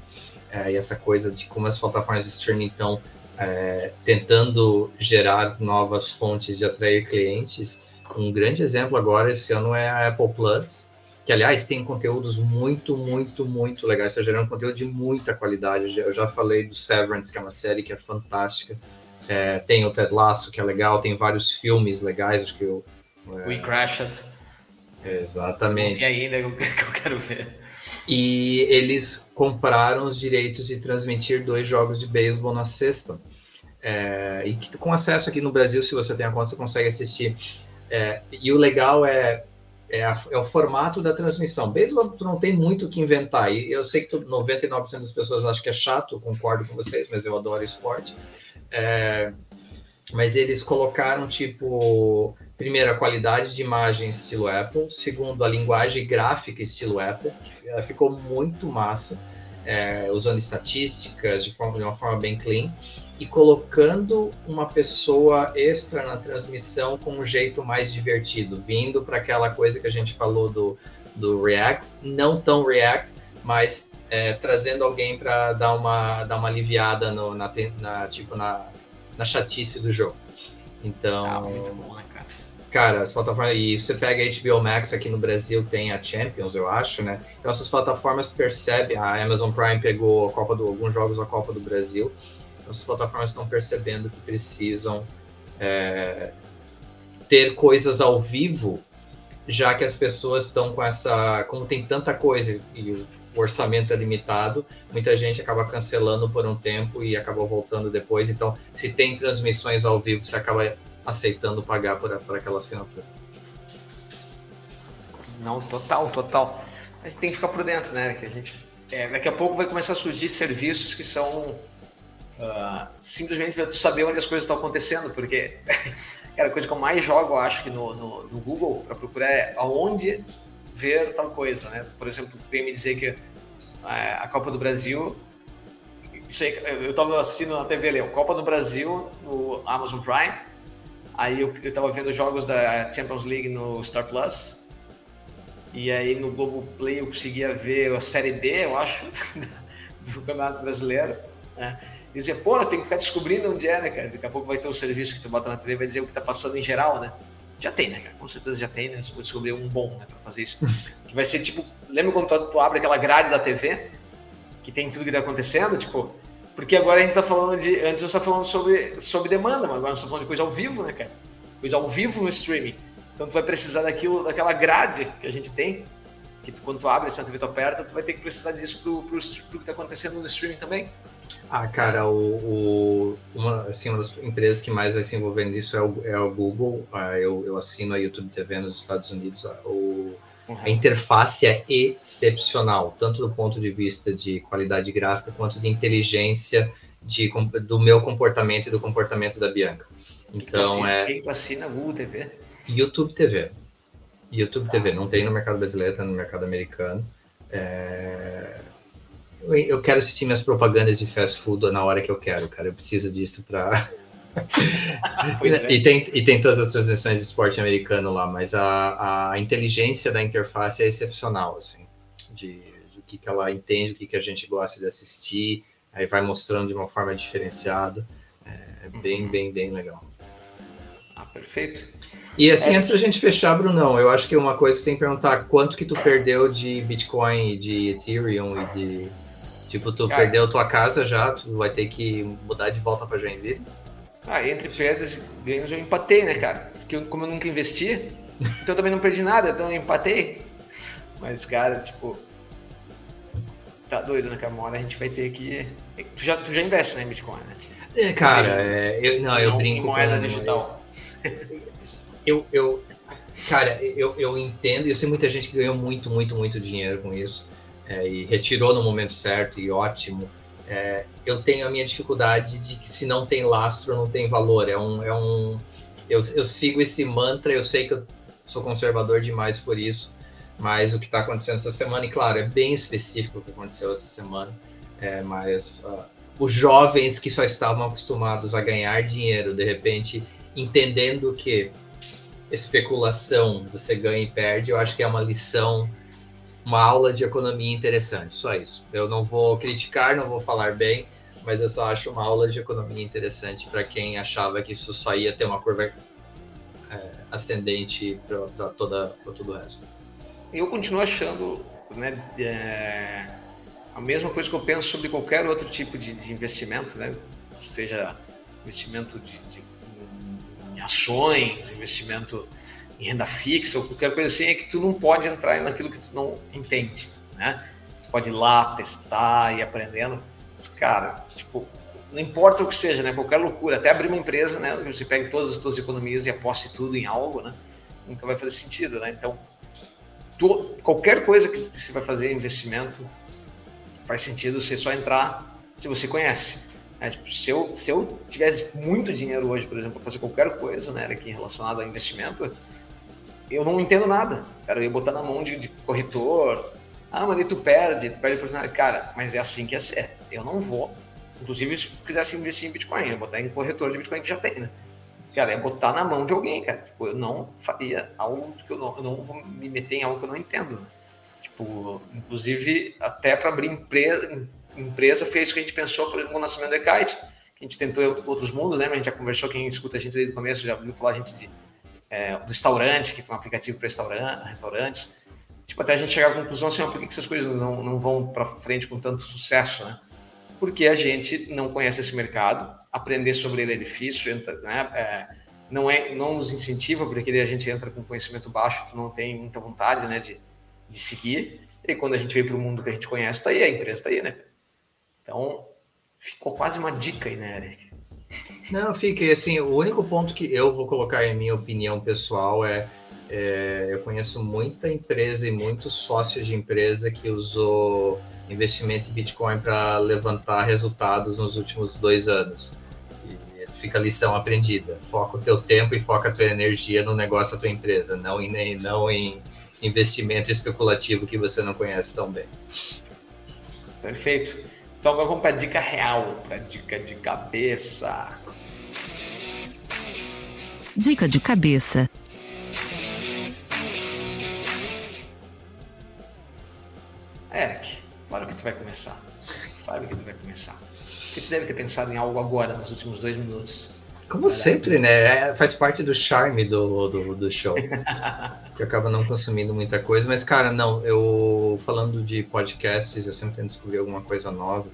é, e essa coisa de como as plataformas de streaming estão é, tentando gerar novas fontes e atrair clientes. Um grande exemplo agora esse ano é a Apple Plus, que aliás tem conteúdos muito, muito, muito legais. Está gerando conteúdo de muita qualidade. Eu já falei do Severance, que é uma série que é fantástica. É, tem o Ted Lasso, que é legal. Tem vários filmes legais. Acho que eu. É... We Crashed. Exatamente. E ainda que eu quero ver. E eles compraram os direitos de transmitir dois jogos de beisebol na sexta. É, e com acesso aqui no Brasil, se você tem a conta, você consegue assistir. É, e o legal é, é, a, é, o formato da transmissão. Mesmo tu não tem muito o que inventar. E eu sei que tu, 99% das pessoas acham que é chato, concordo com vocês, mas eu adoro esporte. É, mas eles colocaram, tipo, primeiro, a qualidade de imagem estilo Apple. Segundo, a linguagem gráfica estilo Apple. Que ficou muito massa, é, usando estatísticas de, forma, de uma forma bem clean e colocando uma pessoa extra na transmissão com um jeito mais divertido, vindo para aquela coisa que a gente falou do, do React, não tão React, mas é, trazendo alguém para dar uma, dar uma aliviada no, na, na, tipo, na, na chatice do jogo. Então. Ah, muito bom, né, cara? Cara, as plataformas. E você pega a HBO Max aqui no Brasil, tem a Champions, eu acho, né? Então essas plataformas percebem. A Amazon Prime pegou a Copa do, alguns jogos da Copa do Brasil as plataformas estão percebendo que precisam é, ter coisas ao vivo, já que as pessoas estão com essa. Como tem tanta coisa e o orçamento é limitado, muita gente acaba cancelando por um tempo e acaba voltando depois. Então, se tem transmissões ao vivo, você acaba aceitando pagar por, por aquela assinatura. Não, total, total. A gente tem que ficar por dentro, né? Que a gente, é, daqui a pouco vai começar a surgir serviços que são Uh, simplesmente para saber onde as coisas estão acontecendo, porque cara, a coisa que eu mais jogo, eu acho que no, no, no Google, para procurar é aonde ver tal coisa, né? Por exemplo, vem me dizer que uh, a Copa do Brasil, isso aí, eu estava assistindo na TV ali, Copa do Brasil no Amazon Prime, Aí eu, eu tava vendo jogos da Champions League no Star Plus. E aí no Globoplay eu conseguia ver a Série B, eu acho, do Campeonato Brasileiro. Né? E dizia, pô, eu tenho que ficar descobrindo onde é, né, cara? Daqui a pouco vai ter um serviço que tu bota na TV vai dizer o que tá passando em geral, né? Já tem, né, cara? Com certeza já tem, né? Você pode descobrir um bom, né, pra fazer isso. que vai ser tipo, lembra quando tu, tu abre aquela grade da TV? Que tem tudo que tá acontecendo? Tipo, porque agora a gente tá falando de. Antes você tá falando sobre, sobre demanda, mas agora nós estamos falando de coisa ao vivo, né, cara? Coisa ao vivo no streaming. Então tu vai precisar daquilo, daquela grade que a gente tem, que tu, quando tu abre essa TV tu aperta, tu vai ter que precisar disso pro, pro, pro que tá acontecendo no streaming também. Ah, cara, o, o, uma, assim, uma das empresas que mais vai se envolver nisso é o, é o Google. Ah, eu, eu assino a YouTube TV nos Estados Unidos. Ah, o, uhum. A interface é excepcional, tanto do ponto de vista de qualidade gráfica quanto de inteligência de, do meu comportamento e do comportamento da Bianca. Então, é. Quem tu assina Google TV? YouTube TV. YouTube tá. TV. Não tem no mercado brasileiro, tem no mercado americano. É eu quero assistir minhas propagandas de fast food na hora que eu quero, cara. Eu preciso disso para. é. e, tem, e tem todas as transmissões de esporte americano lá, mas a, a inteligência da interface é excepcional, assim, de, de que, que ela entende, o que, que a gente gosta de assistir, aí vai mostrando de uma forma diferenciada. É, é bem, bem, bem legal. Ah, perfeito. E assim, é. antes da gente fechar, Brunão, eu acho que uma coisa que tem que perguntar, quanto que tu perdeu de Bitcoin, de Ethereum e de Tipo, tu Cara, perdeu tua casa já, tu vai ter que mudar de volta para Joinville? Ah, entre perdas e ganhos eu empatei, né, cara? Porque eu, como eu nunca investi, então eu também não perdi nada, então eu empatei. Mas, cara, tipo. Tá doido, né, cara? Uma hora a gente vai ter que. Tu já, tu já investe né, em Bitcoin, né? É, cara, é, eu, não, eu brinco. Em moeda com, digital. Eu, eu, cara, eu, eu entendo, e eu sei muita gente que ganhou muito, muito, muito dinheiro com isso é, e retirou no momento certo e ótimo. É, eu tenho a minha dificuldade de que se não tem lastro, não tem valor. É um, é um eu, eu sigo esse mantra, eu sei que eu sou conservador demais por isso, mas o que está acontecendo essa semana, e claro, é bem específico o que aconteceu essa semana, é, mas uh, os jovens que só estavam acostumados a ganhar dinheiro, de repente, entendendo que especulação você ganha e perde, eu acho que é uma lição uma aula de economia interessante, só isso. Eu não vou criticar, não vou falar bem, mas eu só acho uma aula de economia interessante para quem achava que isso só ia ter uma curva é, ascendente para todo o resto. Eu continuo achando né, é, a mesma coisa que eu penso sobre qualquer outro tipo de, de investimento, né? seja investimento de, de, em ações, investimento em renda fixa ou qualquer coisa assim, é que tu não pode entrar naquilo que tu não entende, né? Tu pode ir lá, testar e aprendendo. Mas, cara, tipo, não importa o que seja, né? Qualquer loucura, até abrir uma empresa, né? Você pega todas as tuas economias e aposte tudo em algo, né? Nunca vai fazer sentido, né? Então, tu, qualquer coisa que você vai fazer investimento, faz sentido você só entrar se você conhece. É, tipo, se, eu, se eu tivesse muito dinheiro hoje, por exemplo, para fazer qualquer coisa, né, aqui relacionado a investimento, eu não entendo nada. Cara, eu ia botar na mão de, de corretor. Ah, mas aí tu perde, tu perde oportunidade. Cara, mas é assim que é ser. Eu não vou. Inclusive, se quisesse investir em Bitcoin, eu ia botar em corretor de Bitcoin que já tem, né? Cara, ia botar na mão de alguém, cara. Tipo, eu não faria algo que eu não, eu não vou me meter em algo que eu não entendo. Tipo, inclusive, até para abrir empresa, empresa fez o que a gente pensou com o nascimento do Ekite. A gente tentou outros mundos, né? Mas a gente já conversou, quem escuta a gente desde o começo já ouviu falar a gente de é, do restaurante, que foi um aplicativo para restaurante, restaurantes. Tipo, até a gente chegar à conclusão assim, por que essas coisas não, não vão para frente com tanto sucesso, né? Porque a gente não conhece esse mercado, aprender sobre ele é difícil, né? É, não, é, não nos incentiva, porque a gente entra com conhecimento baixo, tu não tem muita vontade né, de, de seguir. E quando a gente vem para o mundo que a gente conhece, tá aí, a empresa tá aí, né? Então, ficou quase uma dica aí, né, Eric? Não, fica assim, o único ponto que eu vou colocar em minha opinião pessoal é, é eu conheço muita empresa e muitos sócios de empresa que usou investimento em Bitcoin para levantar resultados nos últimos dois anos. E fica a lição aprendida. Foca o teu tempo e foca a tua energia no negócio da tua empresa, não em, não em investimento especulativo que você não conhece tão bem. Perfeito. Então agora vamos para dica real, para dica de cabeça. Dica de cabeça. Eric, claro que tu vai começar. Sabe que tu vai começar. Porque tu deve ter pensado em algo agora, nos últimos dois minutos. Como sempre, né? É, faz parte do charme do, do, do show. que acaba não consumindo muita coisa. Mas, cara, não, eu falando de podcasts, eu sempre tento descobrir alguma coisa nova.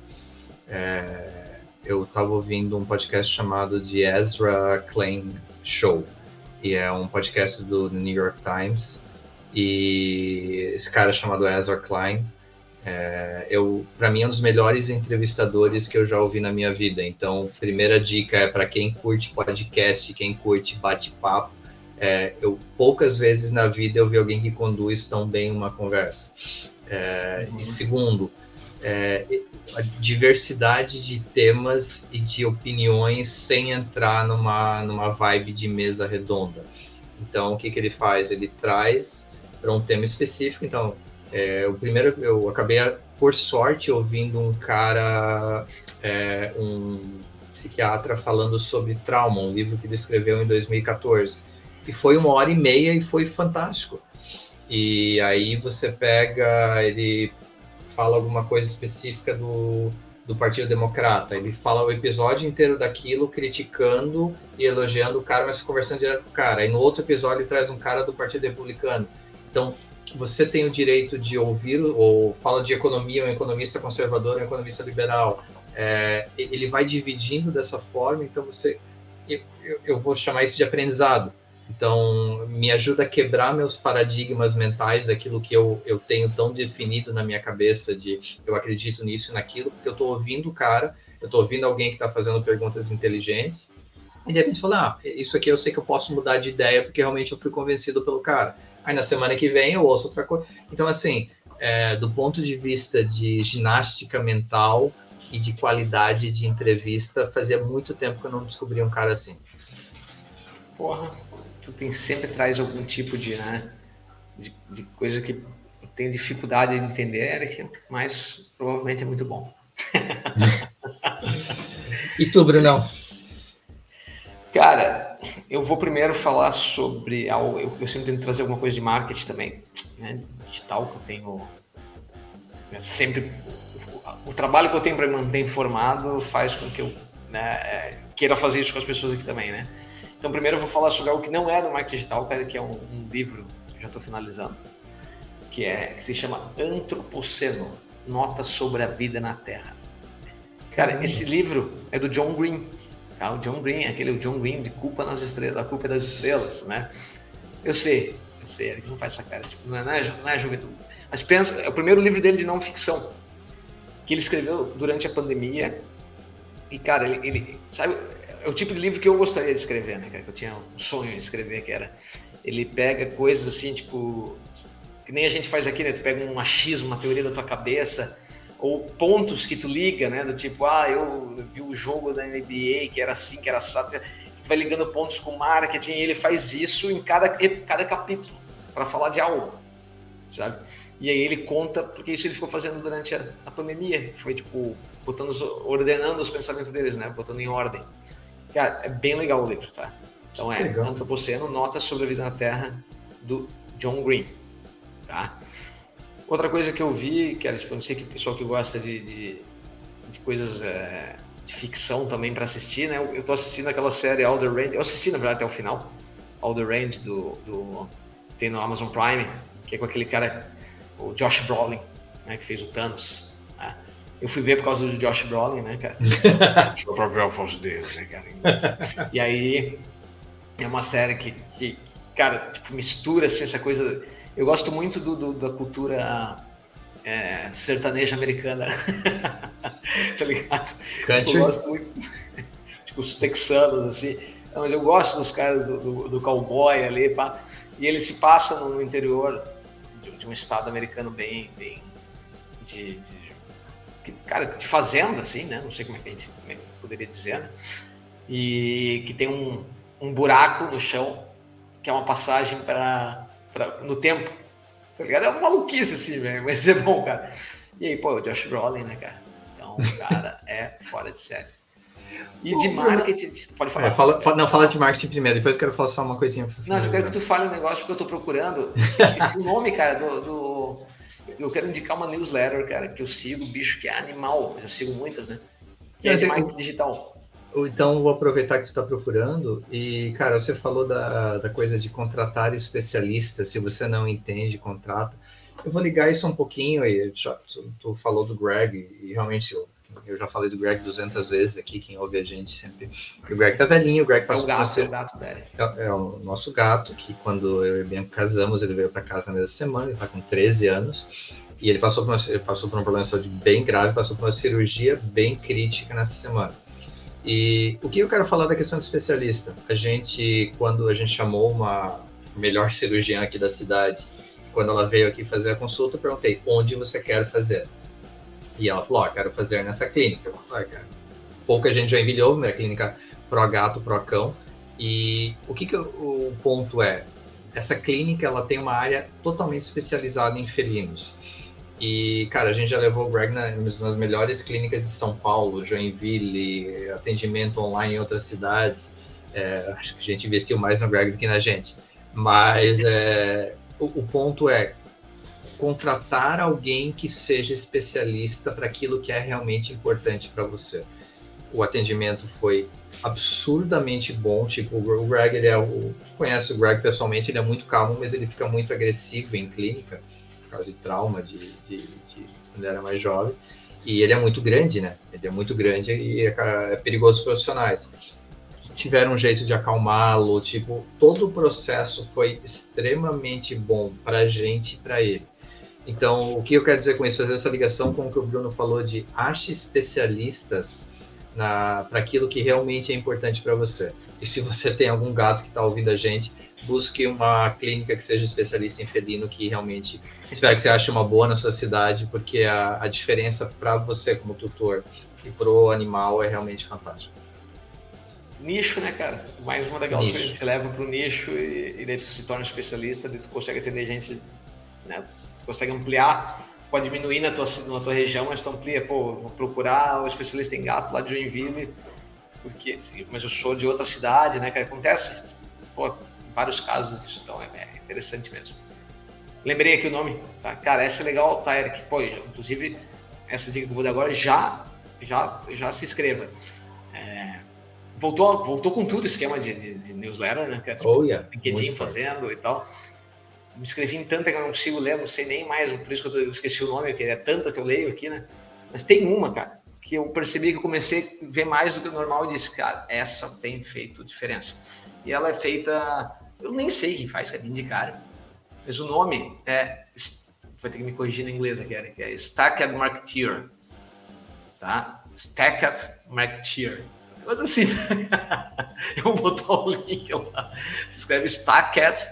É, eu estava ouvindo um podcast chamado The Ezra Klein Show. E é um podcast do New York Times. E esse cara chamado Ezra Klein, é, eu, para mim, é um dos melhores entrevistadores que eu já ouvi na minha vida. Então, primeira dica é para quem curte podcast, quem curte bate-papo. É, eu poucas vezes na vida eu vi alguém que conduz tão bem uma conversa. É, uhum. E segundo, é, a diversidade de temas e de opiniões sem entrar numa, numa vibe de mesa redonda. Então, o que, que ele faz? Ele traz para um tema específico. Então, é, o primeiro, eu acabei, por sorte, ouvindo um cara, é, um psiquiatra, falando sobre trauma, um livro que ele escreveu em 2014. E foi uma hora e meia e foi fantástico. E aí você pega, ele fala alguma coisa específica do, do Partido Democrata. Ele fala o episódio inteiro daquilo, criticando e elogiando o cara, mas conversando direto com o cara. Aí no outro episódio ele traz um cara do Partido Republicano. Então, você tem o direito de ouvir, ou fala de economia, um economista conservador, um economista liberal. É, ele vai dividindo dessa forma, então você. Eu, eu vou chamar isso de aprendizado. Então, me ajuda a quebrar meus paradigmas mentais daquilo que eu, eu tenho tão definido na minha cabeça de eu acredito nisso e naquilo, porque eu estou ouvindo o cara, eu estou ouvindo alguém que está fazendo perguntas inteligentes, e de repente fala, ah, isso aqui eu sei que eu posso mudar de ideia porque realmente eu fui convencido pelo cara. Aí na semana que vem eu ouço outra coisa. Então, assim, é, do ponto de vista de ginástica mental e de qualidade de entrevista, fazia muito tempo que eu não descobria um cara assim. Porra, tu tem sempre traz algum tipo de, né, de, de coisa que eu tenho dificuldade de entender, Eric, mas provavelmente é muito bom. e tu, Brunão? Cara, eu vou primeiro falar sobre. Eu, eu sempre tento trazer alguma coisa de marketing também, né? Digital, que eu tenho. Né, sempre. O, o trabalho que eu tenho para me manter informado faz com que eu né, é, queira fazer isso com as pessoas aqui também, né? Então, primeiro eu vou falar sobre algo que não é do marketing digital, cara, que é um, um livro, que já estou finalizando, que, é, que se chama Antropoceno Notas sobre a Vida na Terra. Cara, esse livro é do John Green. Tá? O John Green, aquele o John Green de culpa nas estrelas, a culpa das estrelas, né? Eu sei, eu sei, ele não faz essa cara, tipo, não é, não é, não é juventude. Mas pensa, é o primeiro livro dele de não ficção, que ele escreveu durante a pandemia. E, cara, ele, ele sabe, é o tipo de livro que eu gostaria de escrever, né, cara? Que eu tinha um sonho de escrever, que era. Ele pega coisas assim, tipo. Que nem a gente faz aqui, né? Tu pega um machismo, uma teoria da tua cabeça ou pontos que tu liga, né? Do tipo, ah, eu vi o jogo da NBA que era assim, que era assado. Tu vai ligando pontos com marketing e ele faz isso em cada, cada capítulo para falar de algo, sabe? E aí ele conta, porque isso ele ficou fazendo durante a, a pandemia, foi tipo, botando, ordenando os pensamentos deles, né? Botando em ordem. Cara, é bem legal o livro, tá? Então é legal. Antropoceno, Notas sobre a Vida na Terra, do John Green, tá? Outra coisa que eu vi, que era, tipo, não sei que o pessoal que gosta de, de, de coisas é, de ficção também para assistir, né? Eu, eu tô assistindo aquela série All the Range, eu assisti na verdade até o final, All the Range do, do tem no Amazon Prime, que é com aquele cara, o Josh Brolin, né? Que fez o Thanos. Né? Eu fui ver por causa do Josh Brolin, né, cara? Só pra ver a voz dele, né, cara? E aí, é uma série que, que cara, tipo, mistura assim, essa coisa eu gosto muito do, do da cultura é, sertaneja americana. tá ligado? Tipo, eu gosto muito. tipo, os texanos, assim. Não, mas eu gosto dos caras do, do, do cowboy ali, pá. E ele se passa no, interior de, de, um estado americano bem. bem de, de, cara, de fazenda, assim, né? Não sei como é que a gente é poderia dizer, né? E que tem um, um buraco no chão, que é uma passagem para pra, no tempo. Tá ligado? É uma maluquice assim, velho, mas é bom, cara. E aí, pô, o Josh Brolin, né, cara? Então, o cara é fora de série. E de marketing, pode falar. É, fala, fala, não, fala de marketing primeiro, depois eu quero falar só uma coisinha. Não, eu quero que tu fale um negócio porque eu tô procurando. Esqueci o nome, cara, do, do, Eu quero indicar uma newsletter, cara, que eu sigo, bicho, que é animal. Eu sigo muitas, né? Que é de marketing digital. Então, vou aproveitar que tu está procurando e, cara, você falou da, da coisa de contratar especialistas, se você não entende, contrata. Eu vou ligar isso um pouquinho aí, já, tu, tu falou do Greg e realmente eu, eu, já falei do Greg 200 vezes aqui, quem ouve a gente sempre. O Greg tá velhinho, o Greg passou é o gato, é o gato dele. É, é, o nosso gato, que quando eu e o Bianco casamos, ele veio para casa na mesma semana, ele tá com 13 anos. E ele passou por, uma, ele passou por um problema de saúde bem grave, passou por uma cirurgia bem crítica nessa semana. E o que eu quero falar da questão de especialista? A gente, quando a gente chamou uma melhor cirurgiã aqui da cidade, quando ela veio aqui fazer a consulta, eu perguntei onde você quer fazer. E ela falou: oh, quero fazer nessa clínica. Eu falei, pouca gente já envilhou, minha clínica pro gato, pro cão. E o que, que o ponto é? Essa clínica ela tem uma área totalmente especializada em felinos. E, cara, a gente já levou o Greg nas, melhores clínicas de São Paulo, Joinville, atendimento online em outras cidades. É, acho que a gente investiu mais no Greg do que na gente. Mas é, o, o ponto é contratar alguém que seja especialista para aquilo que é realmente importante para você. O atendimento foi absurdamente bom. Tipo, o Greg, ele é o, conhece o Greg pessoalmente, ele é muito calmo, mas ele fica muito agressivo em clínica causa de trauma de, de, de quando era mais jovem. E ele é muito grande, né? Ele é muito grande e é, é perigoso para profissionais. Tiveram um jeito de acalmá-lo, tipo, todo o processo foi extremamente bom para a gente e para ele. Então, o que eu quero dizer com isso? Fazer essa ligação com o que o Bruno falou de ache especialistas para aquilo que realmente é importante para você. E se você tem algum gato que está ouvindo a gente, busque uma clínica que seja especialista em felino, que realmente espero que você ache uma boa na sua cidade, porque a, a diferença para você como tutor e pro animal é realmente fantástico. Nicho, né, cara? Mais uma daquelas coisas que você leva para o nicho e, e daí tu se torna especialista, daí tu consegue atender gente, né? Tu consegue ampliar, pode diminuir na tua, na tua região, mas tu amplia, pô, vou procurar o especialista em gato lá de Joinville, porque, mas eu sou de outra cidade, né, que acontece, pô, vários casos disso, então é, é, interessante mesmo. Lembrei aqui o nome, tá? Cara, essa é legal, tá, Eric? Pô, inclusive, essa dica que eu vou dar agora, já, já, já se inscreva. É, voltou, voltou com tudo o esquema de, de, de newsletter, né? Que é, tipo, oh, yeah. LinkedIn fazendo forte. e tal. Me inscrevi em tanta que eu não consigo ler, não sei nem mais, por isso que eu esqueci o nome, porque é tanta que eu leio aqui, né? Mas tem uma, cara, que eu percebi que eu comecei a ver mais do que o normal e disse, cara, essa tem feito diferença. E ela é feita eu nem sei quem faz, cara, me indicaram. Mas o nome é. Vai ter que me corrigir no inglês aqui, Eric. É Stacked Marketeer. Tá? Stacked Marketeer. Mas assim, eu vou botar o link lá. Se escreve Stacked.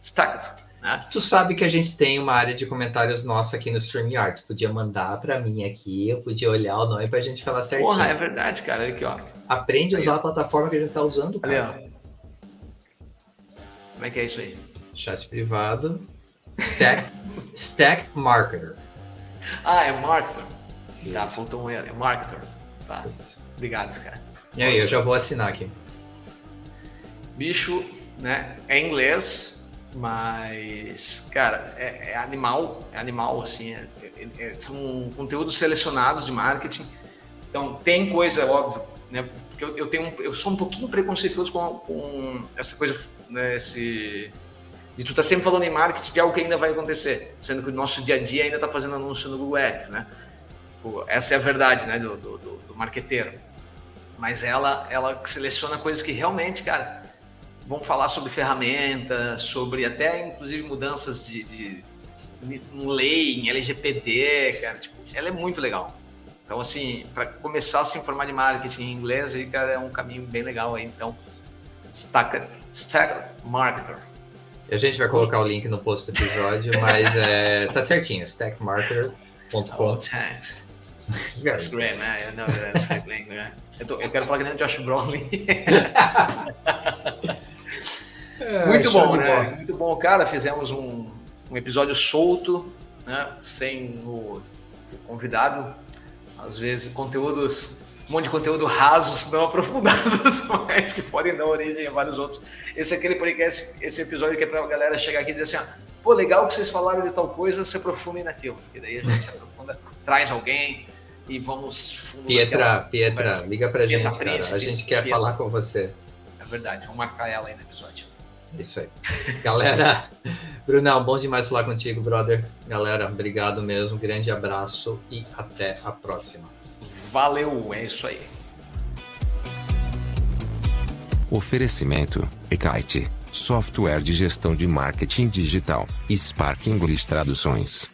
Stacked. Né? Tu sabe que a gente tem uma área de comentários nossa aqui no StreamYard. Tu podia mandar para mim aqui, eu podia olhar o nome pra gente falar certinho. Porra, é verdade, cara. Olha aqui, ó. Aprende a usar a plataforma que a gente tá usando, cara. Como é que é isso aí? Chat privado. Stack, stack Marketer. Ah, é Marketer. Tá, faltou um L. É Marketer. Tá. Obrigado, cara. E aí, eu já vou assinar aqui. Bicho, né? É inglês, mas, cara, é, é animal. É animal, assim. É, é, é são conteúdos selecionados de marketing. Então, tem coisa, óbvio, né? Porque eu, eu, tenho um, eu sou um pouquinho preconceituoso com, com essa coisa, né, esse, de tu tá sempre falando em marketing de algo que ainda vai acontecer, sendo que o nosso dia a dia ainda está fazendo anúncio no Google Ads, né? Essa é a verdade, né, do, do, do marqueteiro. Mas ela, ela seleciona coisas que realmente, cara, vão falar sobre ferramentas, sobre até inclusive mudanças de, de, de lei, em LGPD, cara, tipo, ela é muito legal. Então, assim, para começar a se informar de marketing em inglês, aí, cara, é um caminho bem legal aí. Então, Stacked, Stacked Marketer. A gente vai colocar o link no post do episódio, mas é, tá certinho, stackmarketer.com. Oh, thanks. That's great, man. I know that speak English. Eu, tô, eu quero falar que nem o Josh Brolin. é, Muito bom, né? Bom. Muito bom, cara. Fizemos um, um episódio solto, né? Sem o, o convidado às vezes conteúdos um monte de conteúdo rasos, não aprofundados, mas que podem dar origem a vários outros. Esse é aquele podcast, esse episódio que é para a galera chegar aqui e dizer assim, ó, pô, legal que vocês falaram de tal coisa, se aprofundem naquilo. E daí a gente se aprofunda, traz alguém e vamos... Pietra, Pietra, conversa. liga pra Pietra gente, Príncipe, cara. A gente quer Pietra. falar com você. É verdade, vamos marcar ela aí no episódio. Isso aí. Galera, Brunão, bom demais falar contigo, brother. Galera, obrigado mesmo. Grande abraço e até a próxima. Valeu, é isso aí. Oferecimento: Ekite, software de gestão de marketing digital, Spark English Traduções.